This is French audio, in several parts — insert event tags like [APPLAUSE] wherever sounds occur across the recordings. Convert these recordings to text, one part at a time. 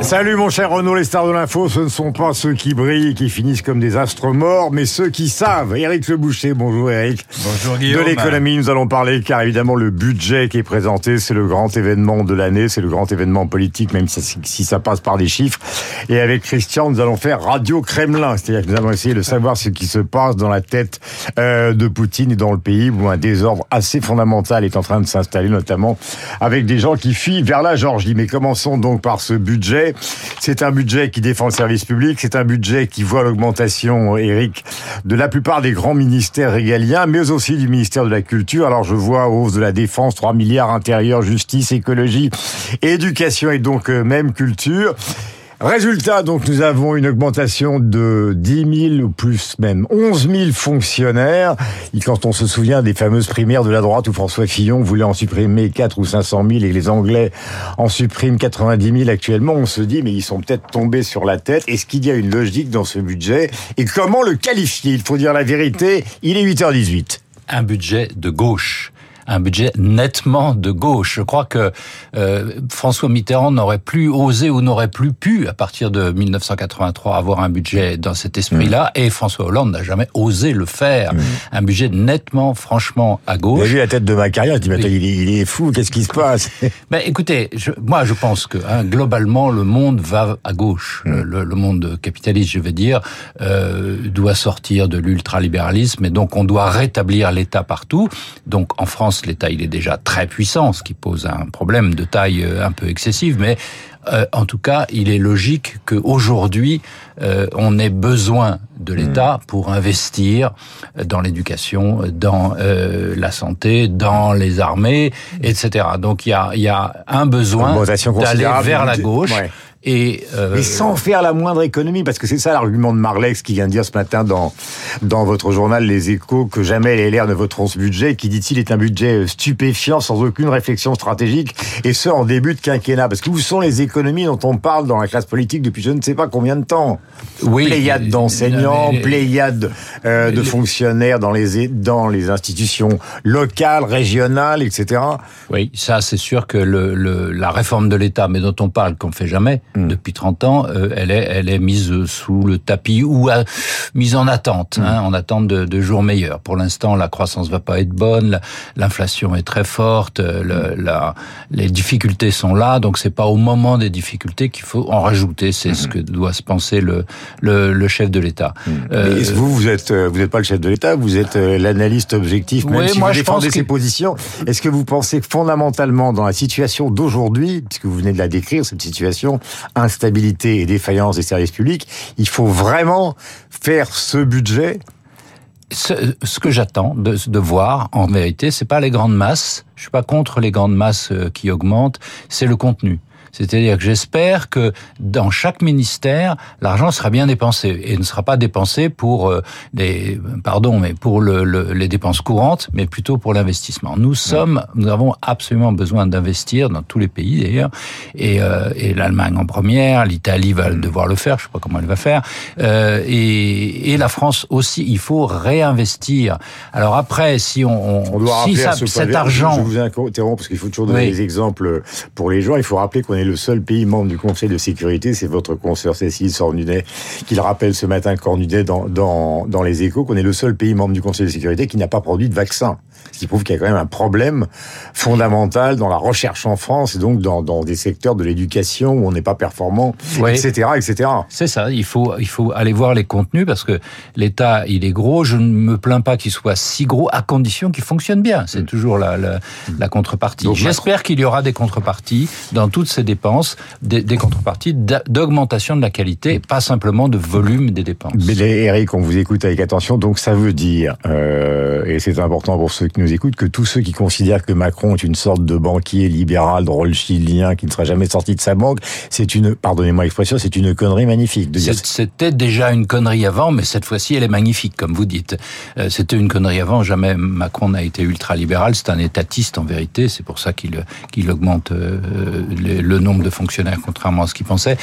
Salut mon cher Renaud, les stars de l'info, ce ne sont pas ceux qui brillent et qui finissent comme des astres morts, mais ceux qui savent. Éric Le Boucher, bonjour Éric. Bonjour Guillaume. De l'économie, nous allons parler car évidemment le budget qui est présenté, c'est le grand événement de l'année, c'est le grand événement politique, même si, ça passe par des chiffres. Et avec Christian, nous allons faire Radio Kremlin, c'est-à-dire que nous allons essayer de savoir ce qui se passe dans la tête euh, de Poutine et dans le pays où un désordre assez fondamental est en train de s'installer, notamment avec des gens qui fuient vers la Georgie. Mais commençons donc par ce budget. C'est un budget qui défend le service public, c'est un budget qui voit l'augmentation, Eric, de la plupart des grands ministères régaliens, mais aussi du ministère de la Culture. Alors je vois hausse de la défense, 3 milliards intérieur, justice, écologie, éducation et donc euh, même culture. Résultat, donc, nous avons une augmentation de 10 000 ou plus même 11 000 fonctionnaires. Et quand on se souvient des fameuses primaires de la droite où François Fillon voulait en supprimer 4 ou 500 000 et les Anglais en suppriment 90 000 actuellement, on se dit, mais ils sont peut-être tombés sur la tête. Est-ce qu'il y a une logique dans ce budget? Et comment le qualifier? Il faut dire la vérité. Il est 8h18. Un budget de gauche un budget nettement de gauche. Je crois que euh, François Mitterrand n'aurait plus osé ou n'aurait plus pu, à partir de 1983, avoir un budget dans cet esprit-là, mmh. et François Hollande n'a jamais osé le faire. Mmh. Un budget nettement, franchement, à gauche. J'ai vu la tête de ma carrière, je dis, mais il, est, fou, qu'est-ce qui se passe? [LAUGHS] Mais écoutez, je, moi je pense que hein, globalement, le monde va à gauche. Mmh. Le, le, monde capitaliste, je vais dire, euh, doit sortir de l'ultralibéralisme, et donc on doit rétablir l'État partout. Donc en France, l'État il est déjà très puissant, ce qui pose un problème de taille euh, un peu excessive, mais euh, en tout cas, il est logique qu'aujourd'hui, euh, on ait besoin de l'État hmm. pour investir dans l'éducation, dans euh, la santé, dans les armées, etc. Donc il y a, y a un besoin d'aller vers la gauche. Et, euh... sans faire la moindre économie, parce que c'est ça l'argument de Marlex qui vient de dire ce matin dans dans votre journal Les Échos que jamais les LR ne voteront ce budget, qui dit-il est un budget stupéfiant sans aucune réflexion stratégique, et ce en début de quinquennat. Parce que où sont les économies dont on parle dans la classe politique depuis je ne sais pas combien de temps? Oui, pléiade d'enseignants, pléiade euh, de fonctionnaires dans les dans les institutions locales, régionales, etc. Oui, ça c'est sûr que le, le, la réforme de l'État, mais dont on parle qu'on fait jamais Mm. depuis 30 ans, euh, elle est elle est mise sous le tapis ou mise en attente, hein, mm. en attente de, de, jours meilleurs. Pour l'instant, la croissance va pas être bonne, l'inflation est très forte, euh, le, mm. la, les difficultés sont là, donc c'est pas au moment des difficultés qu'il faut en rajouter. C'est ce que doit se penser le le, le chef de l'État. Euh, vous vous êtes vous n'êtes pas le chef de l'État, vous êtes l'analyste objectif, même si moi, vous défendez ses positions. Est-ce que vous pensez fondamentalement dans la situation d'aujourd'hui, puisque vous venez de la décrire cette situation, instabilité et défaillance des services publics, il faut vraiment faire ce budget ce, que j'attends de, de, voir, en vérité, c'est pas les grandes masses. Je suis pas contre les grandes masses euh, qui augmentent. C'est le contenu. C'est-à-dire que j'espère que dans chaque ministère, l'argent sera bien dépensé et ne sera pas dépensé pour euh, les, pardon, mais pour le, les dépenses courantes, mais plutôt pour l'investissement. Nous sommes, nous avons absolument besoin d'investir dans tous les pays d'ailleurs, et, euh, et l'Allemagne en première, l'Italie va devoir le faire, je sais pas comment elle va faire, euh, et, et la France aussi. Il faut réinvestir. Alors après, si on, on, doit si ça, cet argent, je vous interromps parce qu'il faut toujours donner des exemples pour les gens. Il faut rappeler qu'on est le seul pays membre du Conseil de sécurité, c'est votre consoeur Cécile Sornudet qui le rappelle ce matin Cornudet dans, dans, dans les échos, qu'on est le seul pays membre du Conseil de sécurité qui n'a pas produit de vaccin. Ce qui prouve qu'il y a quand même un problème fondamental dans la recherche en France et donc dans, dans des secteurs de l'éducation où on n'est pas performant, etc., etc. C'est ça. Il faut, il faut aller voir les contenus parce que l'État, il est gros. Je ne me plains pas qu'il soit si gros à condition qu'il fonctionne bien. C'est mm. toujours la, la, la contrepartie. J'espère qu'il y aura des contreparties dans toutes ces dépenses, des, des contreparties d'augmentation de la qualité, pas simplement de volume des dépenses. Mais Eric, on vous écoute avec attention. Donc ça veut dire, euh, et c'est important pour ceux qui nous écoutent, que tous ceux qui considèrent que Macron est une sorte de banquier libéral, de Rothschildien, qui ne sera jamais sorti de sa banque, c'est une, pardonnez-moi l'expression, c'est une connerie magnifique. C'était déjà une connerie avant, mais cette fois-ci, elle est magnifique, comme vous dites. Euh, c'était une connerie avant, jamais Macron n'a été ultra-libéral, c'est un étatiste en vérité, c'est pour ça qu'il qu'il augmente euh, le, nombre de fonctionnaires, contrairement à ce qu'il pensait.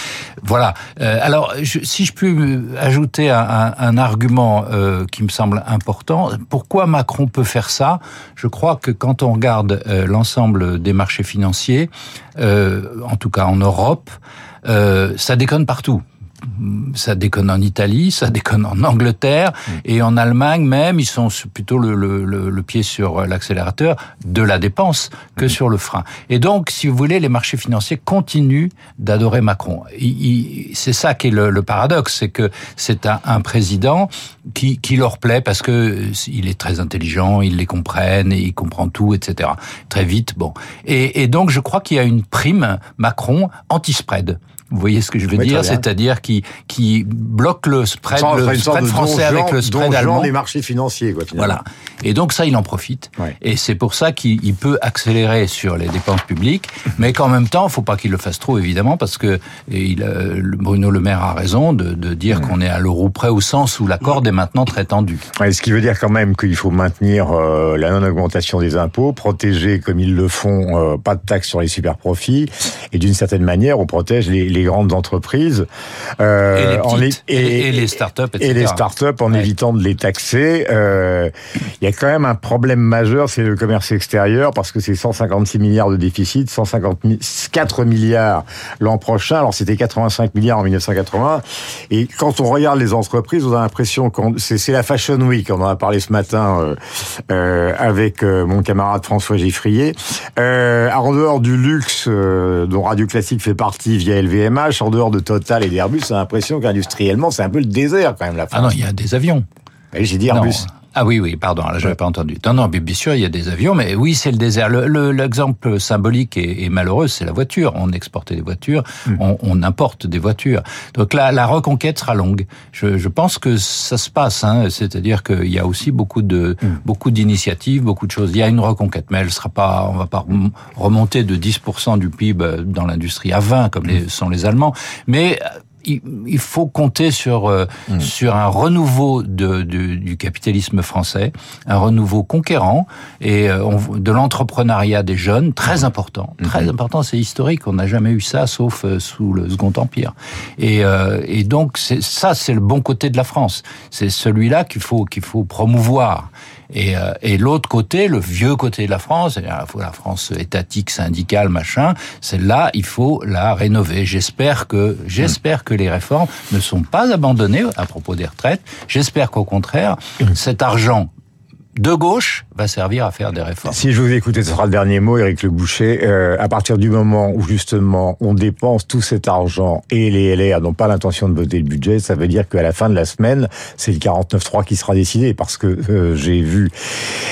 Voilà. Euh, alors, si je peux ajouter un argument qui me semble important, pourquoi Macron peut faire ça je crois que quand on regarde euh, l'ensemble des marchés financiers, euh, en tout cas en Europe, euh, ça déconne partout ça déconne en Italie, ça [LAUGHS] déconne en Angleterre mm. et en Allemagne même, ils sont plutôt le, le, le, pied sur l'accélérateur de la dépense que mm. sur le frein. Et donc, si vous voulez, les marchés financiers continuent d'adorer Macron. C'est ça qui est le, paradoxe, c'est que c'est un, un, président qui, qui leur plaît parce que il est très intelligent, il les comprenne, et il comprend tout, etc. Très vite, bon. Et, et donc, je crois qu'il y a une prime Macron anti-spread. Vous voyez ce que je veux dire? C'est-à-dire qui qui bloque le spread, le spread français avec le spread allemand. des marchés financiers, quoi. Voilà. Et donc ça, il en profite. Et c'est pour ça qu'il peut accélérer sur les dépenses publiques, mais qu'en même temps, il faut pas qu'il le fasse trop, évidemment, parce que il, Bruno Le Maire a raison de, de dire qu'on est à l'euro près au sens où la corde est maintenant très tendue. ce qui veut dire quand même qu'il faut maintenir euh, la non-augmentation des impôts, protéger comme ils le font, euh, pas de taxes sur les super profits, et d'une certaine manière, on protège les les grandes entreprises. Euh, et, les et, les startups, etc. Et les startups en évitant de les taxer. Euh, il y a quand même un problème majeur, c'est le commerce extérieur, parce que c'est 156 milliards de déficit, 154 milliards l'an prochain. Alors c'était 85 milliards en 1980. Et quand on regarde les entreprises, on a l'impression que c'est la Fashion Week. On en a parlé ce matin euh, avec mon camarade François Giffrier. Euh, en dehors du luxe dont Radio Classique fait partie via En dehors de Total et d'Airbus, a l'impression qu'industriellement, c'est un peu le désert quand même, la France. Ah non, il y a des avions. J'ai dit Airbus. Ah oui, oui, pardon, là, j'avais pas entendu. Non, non, bien sûr, il y a des avions, mais oui, c'est le désert. L'exemple le, symbolique et, malheureux, c'est la voiture. On exporte des voitures, hmm. on, on, importe des voitures. Donc là, la reconquête sera longue. Je, je pense que ça se passe, hein, c'est-à-dire qu'il y a aussi beaucoup de hmm. beaucoup d'initiatives, beaucoup de choses. Il y a une reconquête, mais elle sera pas, on va pas remonter de 10% du PIB dans l'industrie à 20 comme les, sont les Allemands, mais il, faut compter sur euh, mm. sur un renouveau de, du capitalisme français, un renouveau conquérant et euh, de l'entrepreneuriat des jeunes, très mm. important, très mm-hmm. important. C'est historique. On n'a jamais eu ça, sauf euh, sous le Second Empire. Et, et donc ça, c'est le bon côté de la France. C'est celui-là qu'il faut qu'il faut promouvoir. Et, euh, et l'autre côté, le vieux côté de la France, la France étatique, syndicale, machin, celle-là, il faut la rénover. J'espère que, j'espère que les réformes ne sont pas abandonnées à propos des retraites. J'espère qu'au contraire, cet argent de gauche va servir à faire des réformes. Si je vous écoute, ce sera le dernier mot, Éric Le Boucher. Euh, à partir du moment où justement on dépense tout cet argent et les LR n'ont pas l'intention de voter le budget, ça veut dire qu'à la fin de la semaine, c'est le 49-3 qui sera décidé parce que euh, j'ai vu.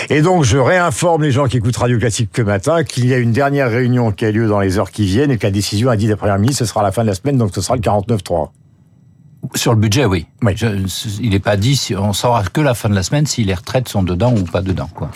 Et donc je réinforme les gens qui écoutent Radio Classique que matin qu'il y a une dernière réunion qui a lieu dans les heures qui viennent et que la décision a dit la première ministre, ce sera à la fin de la semaine, donc ce sera le 49-3. Sur le budget, oui. il n'est pas dit, on saura que la fin de la semaine si les retraites sont dedans ou pas dedans. Quoi.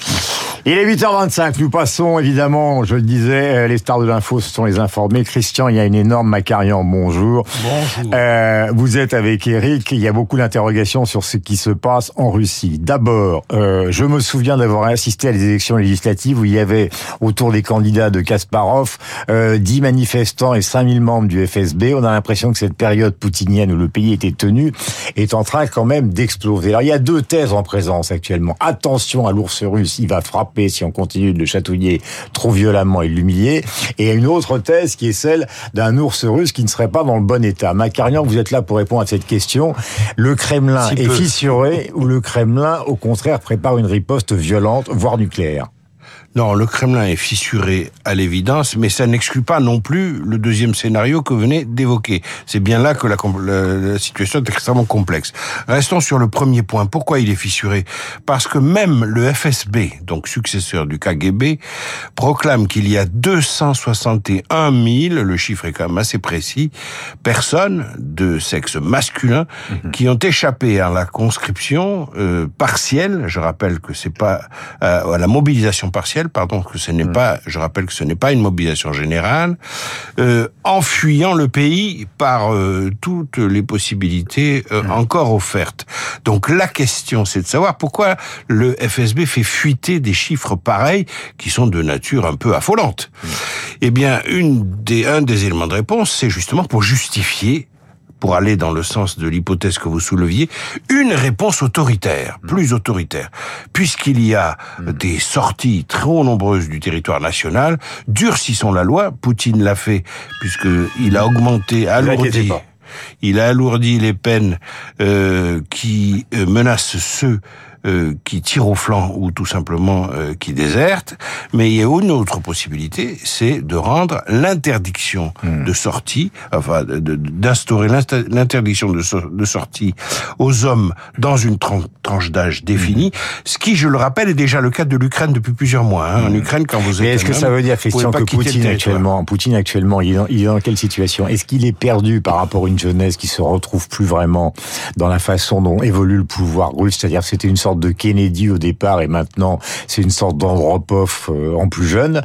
Il est 8h25, nous passons évidemment, je le disais, euh, les stars de l'info se sont les informés. Christian, il y a une énorme Macarian, bonjour. Bonjour. Euh, vous êtes avec Eric, il y a beaucoup d'interrogations sur ce qui se passe en Russie. D'abord, euh, je me souviens d'avoir assisté à des élections législatives où il y avait autour des candidats de Kasparov euh, 10 manifestants et 5000 membres du FSB. On a l'impression que cette période poutinienne où le pays était tenu est en train quand même d'exploser. Alors il y a deux thèses en présence actuellement. Attention à l'ours russe, il va frapper si on continue de le chatouiller trop violemment et l'humilier. Et une autre thèse qui est celle d'un ours russe qui ne serait pas dans le bon état. Macarian, vous êtes là pour répondre à cette question. Le Kremlin est fissuré ou le Kremlin, au contraire, prépare une riposte violente, voire nucléaire? Non, le Kremlin est fissuré à l'évidence, mais ça n'exclut pas non plus le deuxième scénario que vous venez d'évoquer. C'est bien là que la, la, situation est extrêmement complexe. Restons sur le premier point. Pourquoi il est fissuré? Parce que même le FSB, donc successeur du KGB, proclame qu'il y a 261 000, le chiffre est quand même assez précis, personnes de sexe masculin mhm. qui ont échappé à la conscription euh, partielle. Je rappelle que c'est pas euh, à la mobilisation partielle pardon, que ce n'est pas, je rappelle que ce n'est pas une mobilisation générale, euh, en fuyant le pays par euh, toutes les possibilités euh, mm. encore offertes. Donc la question, c'est de savoir pourquoi le FSB fait fuiter des chiffres pareils qui sont de nature un peu affolante. Mm. Eh bien, une des, un des éléments de réponse, c'est justement pour justifier pour aller dans le sens de l'hypothèse que vous souleviez, une réponse autoritaire, plus autoritaire, puisqu'il y a des sorties trop nombreuses du territoire national, durcissons la loi, Poutine l'a fait puisqu'il a augmenté, alourdi il a alourdi les peines euh, qui euh, menacent ceux euh, qui tirent au flanc ou tout simplement euh, qui désertent. Mais il y a une autre possibilité, c'est de rendre l'interdiction hmm. de sortie, enfin d'instaurer l'interdiction de, de, sortie aux hommes dans une tranche d'âge définie, hmm. ce qui, je le rappelle, est déjà le cas de l'Ukraine depuis plusieurs mois. Hein. En hmm. Ukraine, quand vous êtes... Mais est-ce que ça veut dire, Christian, que Poutine actuellement, Poutine actuellement, il est, dans, il est dans quelle situation? Est-ce qu'il est perdu par rapport à une jeunesse qui se retrouve plus vraiment dans la façon dont évolue le pouvoir russe? C'est-à-dire c'était une sorte de Kennedy au départ et maintenant c'est une sorte d'Andropov euh, en plus jeune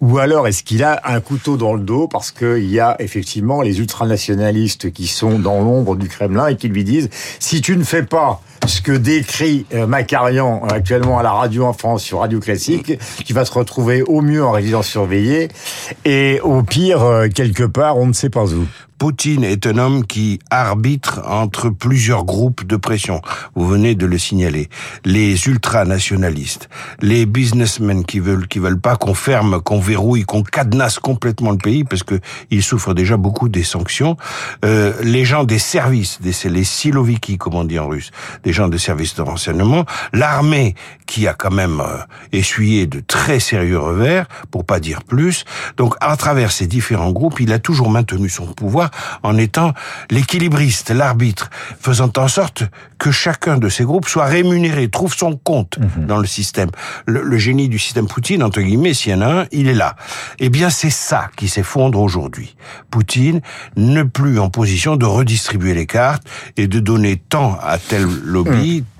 Ou alors est-ce qu'il a un couteau dans le dos parce qu'il y a effectivement les ultranationalistes qui sont dans l'ombre du Kremlin et qui lui disent si tu ne fais pas ce que décrit euh, Macarian actuellement à la radio en France sur Radio Classique, tu vas se retrouver au mieux en résidence surveillée et au pire euh, quelque part on ne sait pas où. Poutine est un homme qui arbitre entre plusieurs groupes de pression. Vous venez de le signaler. Les ultranationalistes, les businessmen qui veulent qui veulent pas qu'on ferme, qu'on verrouille, qu'on cadenasse complètement le pays parce que ils souffrent déjà beaucoup des sanctions. Euh, les gens des services, des, les siloviki comme on dit en russe, des gens de services de renseignement, l'armée qui a quand même euh, essuyé de très sérieux revers, pour pas dire plus. Donc à travers ces différents groupes, il a toujours maintenu son pouvoir en étant l'équilibriste, l'arbitre, faisant en sorte que chacun de ces groupes soit rémunéré, trouve son compte mhm. dans le système. Le, génie du système Poutine, entre guillemets, s'il y en a un, il est là. Eh bien, c'est ça qui s'effondre aujourd'hui. Poutine n'est plus en position de redistribuer les cartes et de donner tant à tel lobby, mhm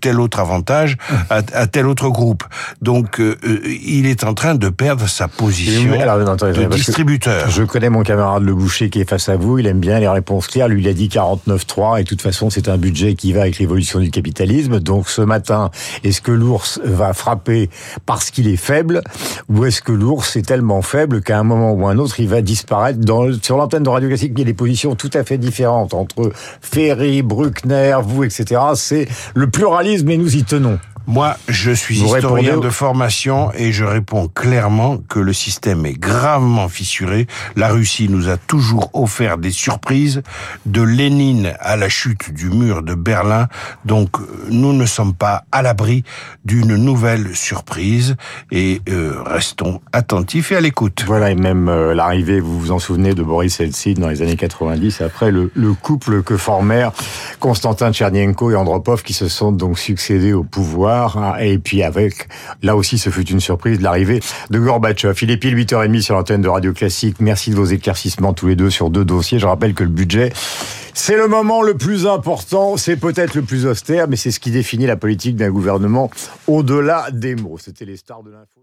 tel, autre avantage à, tel autre groupe. Donc, euh, euh, il est en train de perdre sa position de distributeur. Je connais mon camarade Le Boucher qui est face à vous. Il aime bien les réponses claires. Lui, il a dit 49.3 et de toute façon, c'est un budget qui va avec l'évolution du capitalisme. Donc, ce matin, est-ce que l'ours va frapper parce qu'il est faible ou est-ce que l'ours est tellement faible qu'à un moment ou un autre, il va disparaître dans, sur l'antenne de Radio Classique, il y a des positions tout à fait différentes entre Ferry, Bruckner, vous, etc. C'est le plus mais nous y tenons. Moi, je suis historien de formation et je réponds clairement que le système est gravement fissuré. La Russie nous a toujours offert des surprises, de Lénine à la chute du mur de Berlin. Donc, nous ne sommes pas à l'abri d'une nouvelle surprise et euh, restons attentifs et à l'écoute. Voilà, et même euh, l'arrivée, vous vous en souvenez, de Boris Eltsine dans les années 90, après le, le couple que formèrent Konstantin Tchernienko et Andropov qui se sont donc succédés au pouvoir Hein, et puis avec, là aussi, ce fut une surprise, l'arrivée de Gorbatchev. Il est pile 8h30 sur l'antenne de Radio Classique. Merci de vos éclaircissements tous les deux sur deux dossiers. Je rappelle que le budget, c'est le moment le plus important, c'est peut-être le plus austère, mais c'est ce qui définit la politique d'un gouvernement au-delà des mots. C'était les stars de l'info.